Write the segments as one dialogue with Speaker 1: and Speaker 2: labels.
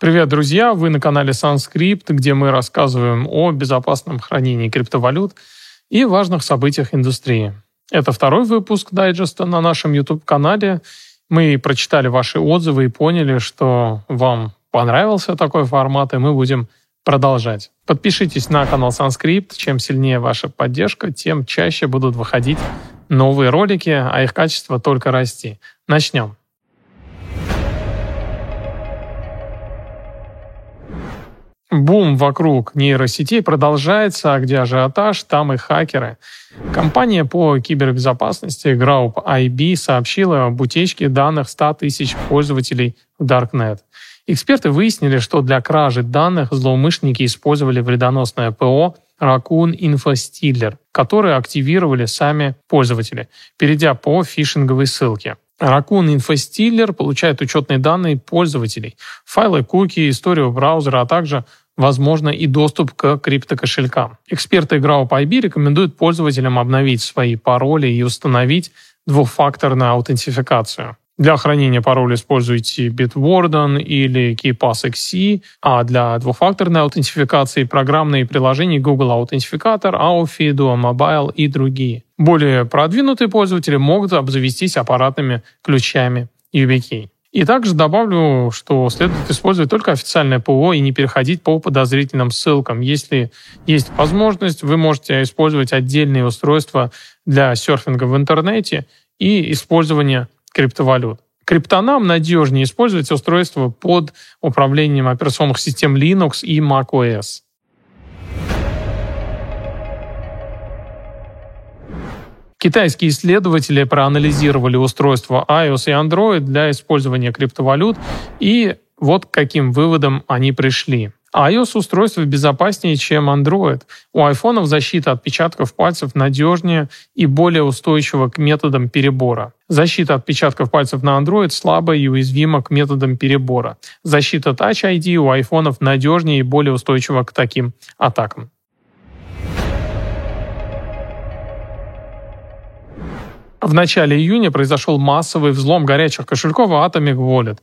Speaker 1: Привет, друзья! Вы на канале Sanskript, где мы рассказываем о безопасном хранении криптовалют и важных событиях индустрии. Это второй выпуск дайджеста на нашем YouTube-канале. Мы прочитали ваши отзывы и поняли, что вам понравился такой формат, и мы будем продолжать. Подпишитесь на канал Sanskript. Чем сильнее ваша поддержка, тем чаще будут выходить новые ролики, а их качество только расти. Начнем. Бум вокруг нейросетей продолжается, а где ажиотаж, там и хакеры. Компания по кибербезопасности Group IB сообщила об утечке данных 100 тысяч пользователей в Darknet. Эксперты выяснили, что для кражи данных злоумышленники использовали вредоносное ПО Raccoon InfoStealer, которое активировали сами пользователи, перейдя по фишинговой ссылке. Raccoon InfoStealer получает учетные данные пользователей, файлы куки, историю браузера, а также возможно и доступ к криптокошелькам. Эксперты Graup IB рекомендуют пользователям обновить свои пароли и установить двухфакторную аутентификацию. Для хранения пароля используйте Bitwarden или KeePassXC, а для двухфакторной аутентификации программные приложения Google Аутентификатор, Authy, Duo Mobile и другие. Более продвинутые пользователи могут обзавестись аппаратными ключами YubiKey. И также добавлю, что следует использовать только официальное ПО и не переходить по подозрительным ссылкам. Если есть возможность, вы можете использовать отдельные устройства для серфинга в интернете и использования криптовалют. Криптонам надежнее использовать устройства под управлением операционных систем Linux и macOS. Китайские исследователи проанализировали устройства iOS и Android для использования криптовалют, и вот к каким выводам они пришли iOS-устройство безопаснее, чем Android. У айфонов защита отпечатков пальцев надежнее и более устойчива к методам перебора. Защита отпечатков пальцев на Android слабая и уязвима к методам перебора. Защита Touch ID у айфонов надежнее и более устойчива к таким атакам. В начале июня произошел массовый взлом горячих кошельков Atomic Wallet.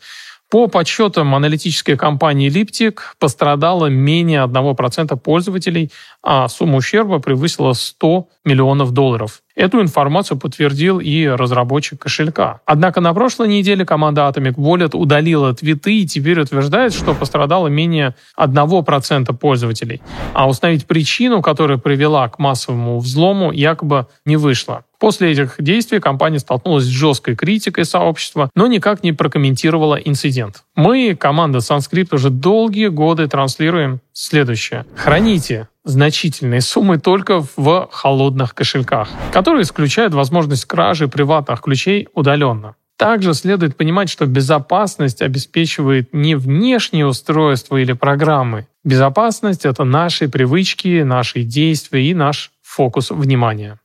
Speaker 1: По подсчетам аналитической компании Liptic пострадало менее 1% пользователей, а сумма ущерба превысила 100 миллионов долларов. Эту информацию подтвердил и разработчик кошелька. Однако на прошлой неделе команда Atomic Wallet удалила твиты и теперь утверждает, что пострадало менее 1% пользователей. А установить причину, которая привела к массовому взлому, якобы не вышло. После этих действий компания столкнулась с жесткой критикой сообщества, но никак не прокомментировала инцидент. Мы, команда Sanskrit, уже долгие годы транслируем следующее. Храните значительные суммы только в холодных кошельках, которые исключают возможность кражи приватных ключей удаленно. Также следует понимать, что безопасность обеспечивает не внешние устройства или программы. Безопасность — это наши привычки, наши действия и наш фокус внимания.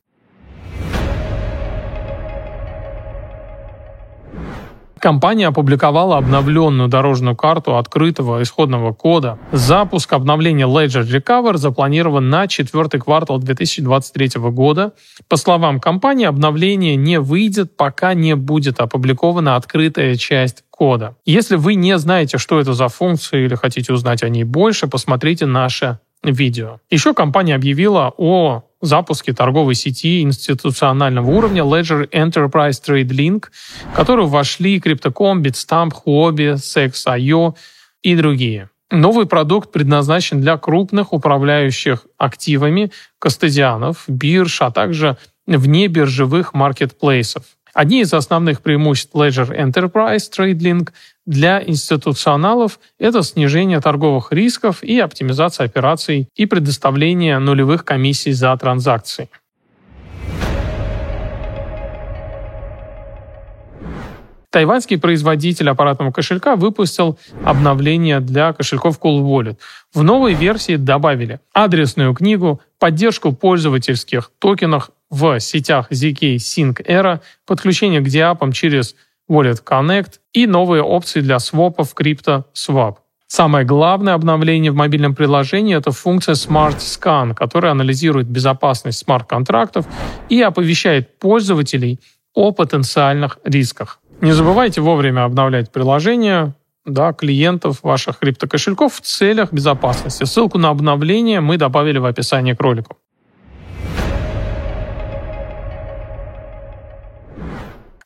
Speaker 1: Компания опубликовала обновленную дорожную карту открытого исходного кода. Запуск обновления Ledger Recover запланирован на четвертый квартал 2023 года. По словам компании, обновление не выйдет, пока не будет опубликована открытая часть кода. Если вы не знаете, что это за функция или хотите узнать о ней больше, посмотрите наше видео. Еще компания объявила о запуске торговой сети институционального уровня Ledger Enterprise Trade Link, в которую вошли Crypto.com, Bitstamp, Huobi, Sex.io и другие. Новый продукт предназначен для крупных управляющих активами, кастодианов, бирж, а также внебиржевых маркетплейсов. Одни из основных преимуществ Ledger Enterprise TradeLink для институционалов – это снижение торговых рисков и оптимизация операций и предоставление нулевых комиссий за транзакции. Тайваньский производитель аппаратного кошелька выпустил обновление для кошельков Cool Wallet. В новой версии добавили адресную книгу, поддержку пользовательских токенов в сетях ZK Sync Era, подключение к диапам через Wallet Connect и новые опции для свопов CryptoSwap. Самое главное обновление в мобильном приложении – это функция Smart Scan, которая анализирует безопасность смарт-контрактов и оповещает пользователей о потенциальных рисках. Не забывайте вовремя обновлять приложение, да, клиентов ваших криптокошельков в целях безопасности. Ссылку на обновление мы добавили в описании к ролику.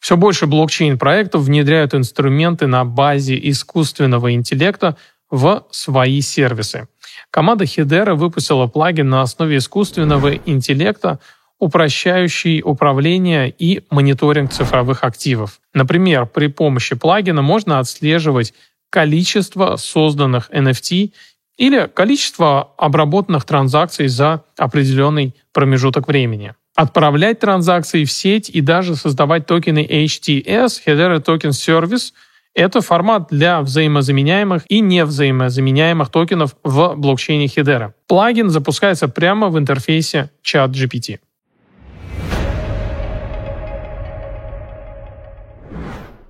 Speaker 1: Все больше блокчейн-проектов внедряют инструменты на базе искусственного интеллекта в свои сервисы. Команда Hedera выпустила плагин на основе искусственного интеллекта, упрощающий управление и мониторинг цифровых активов. Например, при помощи плагина можно отслеживать количество созданных NFT или количество обработанных транзакций за определенный промежуток времени. Отправлять транзакции в сеть и даже создавать токены HTS, Hedera Token Service – это формат для взаимозаменяемых и невзаимозаменяемых токенов в блокчейне Hedera. Плагин запускается прямо в интерфейсе ChatGPT.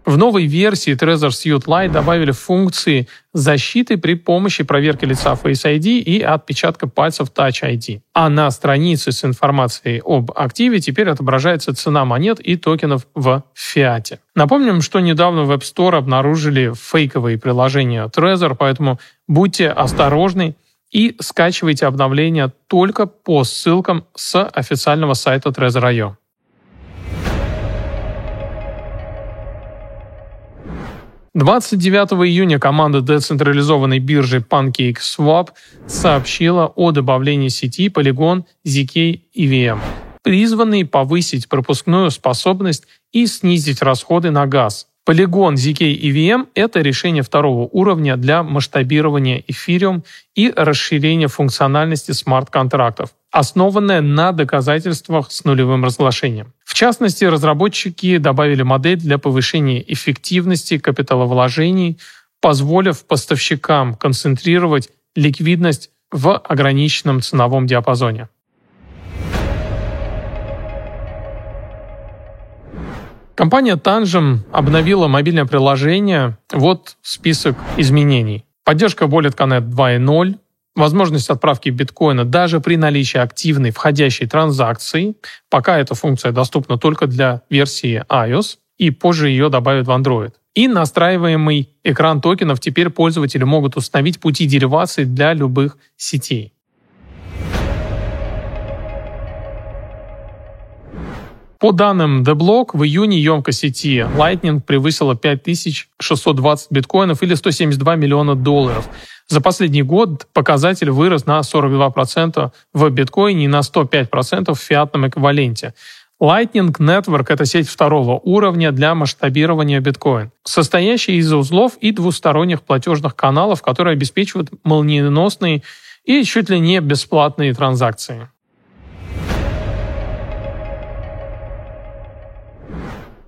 Speaker 1: В новой версии Trezor Suite Lite добавили функции защиты при помощи проверки лица Face ID и отпечатка пальцев Touch ID. А на странице с информацией об активе теперь отображается цена монет и токенов в фиате. Напомним, что недавно в App Store обнаружили фейковые приложения Trezor, поэтому будьте осторожны и скачивайте обновления только по ссылкам с официального сайта Trezor.io. 29 июня команда децентрализованной биржи PancakeSwap сообщила о добавлении сети Polygon ZK EVM, призванной повысить пропускную способность и снизить расходы на газ. Polygon ZK EVM – это решение второго уровня для масштабирования Ethereum и расширения функциональности смарт-контрактов, основанное на доказательствах с нулевым разглашением. В частности, разработчики добавили модель для повышения эффективности капиталовложений, позволив поставщикам концентрировать ликвидность в ограниченном ценовом диапазоне. Компания Tangem обновила мобильное приложение. Вот список изменений. Поддержка Wallet Connect 2.0, возможность отправки биткоина даже при наличии активной входящей транзакции. Пока эта функция доступна только для версии iOS, и позже ее добавят в Android. И настраиваемый экран токенов теперь пользователи могут установить пути деривации для любых сетей. По данным The Block, в июне емкость сети Lightning превысила 5620 биткоинов или 172 миллиона долларов. За последний год показатель вырос на 42% в биткоине и на 105% в фиатном эквиваленте. Lightning Network — это сеть второго уровня для масштабирования биткоин, состоящая из узлов и двусторонних платежных каналов, которые обеспечивают молниеносные и чуть ли не бесплатные транзакции.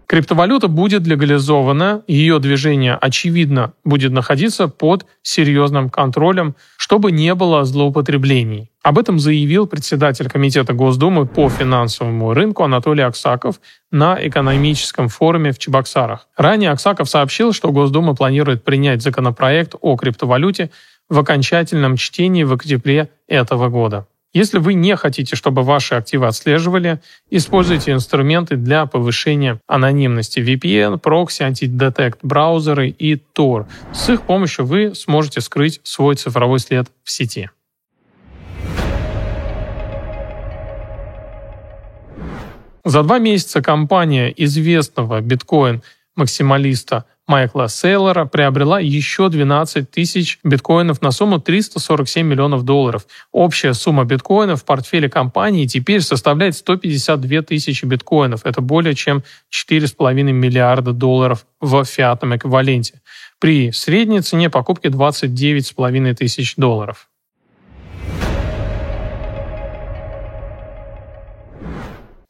Speaker 1: Криптовалюта будет легализована, ее движение, очевидно, будет находиться под серьезным контролем, чтобы не было злоупотреблений. Об этом заявил председатель Комитета Госдумы по финансовому рынку Анатолий Аксаков на экономическом форуме в Чебоксарах. Ранее Аксаков сообщил, что Госдума планирует принять законопроект о криптовалюте в окончательном чтении в октябре этого года. Если вы не хотите, чтобы ваши активы отслеживали, используйте инструменты для повышения анонимности VPN, прокси, антидетект браузеры и Tor. С их помощью вы сможете скрыть свой цифровой след в сети. За два месяца компания известного биткоин-максималиста Майкла Сейлора приобрела еще 12 тысяч биткоинов на сумму 347 миллионов долларов. Общая сумма биткоинов в портфеле компании теперь составляет 152 тысячи биткоинов. Это более чем 4,5 миллиарда долларов в фиатном эквиваленте. При средней цене покупки 29,5 тысяч долларов.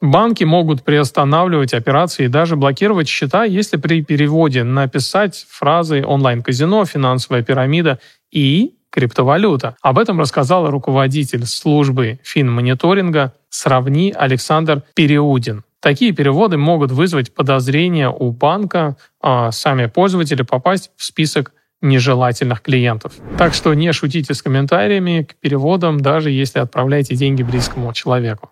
Speaker 1: Банки могут приостанавливать операции и даже блокировать счета, если при переводе написать фразы онлайн-казино, финансовая пирамида и криптовалюта. Об этом рассказал руководитель службы финмониторинга «Сравни» Александр Переудин. Такие переводы могут вызвать подозрения у банка, а сами пользователи попасть в список нежелательных клиентов. Так что не шутите с комментариями к переводам, даже если отправляете деньги близкому человеку.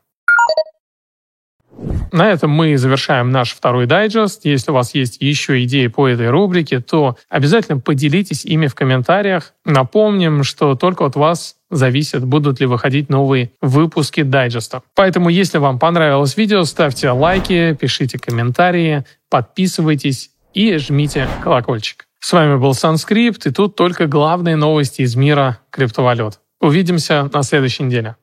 Speaker 1: На этом мы завершаем наш второй дайджест. Если у вас есть еще идеи по этой рубрике, то обязательно поделитесь ими в комментариях. Напомним, что только от вас зависит, будут ли выходить новые выпуски дайджеста. Поэтому, если вам понравилось видео, ставьте лайки, пишите комментарии, подписывайтесь и жмите колокольчик. С вами был Санскрипт, и тут только главные новости из мира криптовалют. Увидимся на следующей неделе.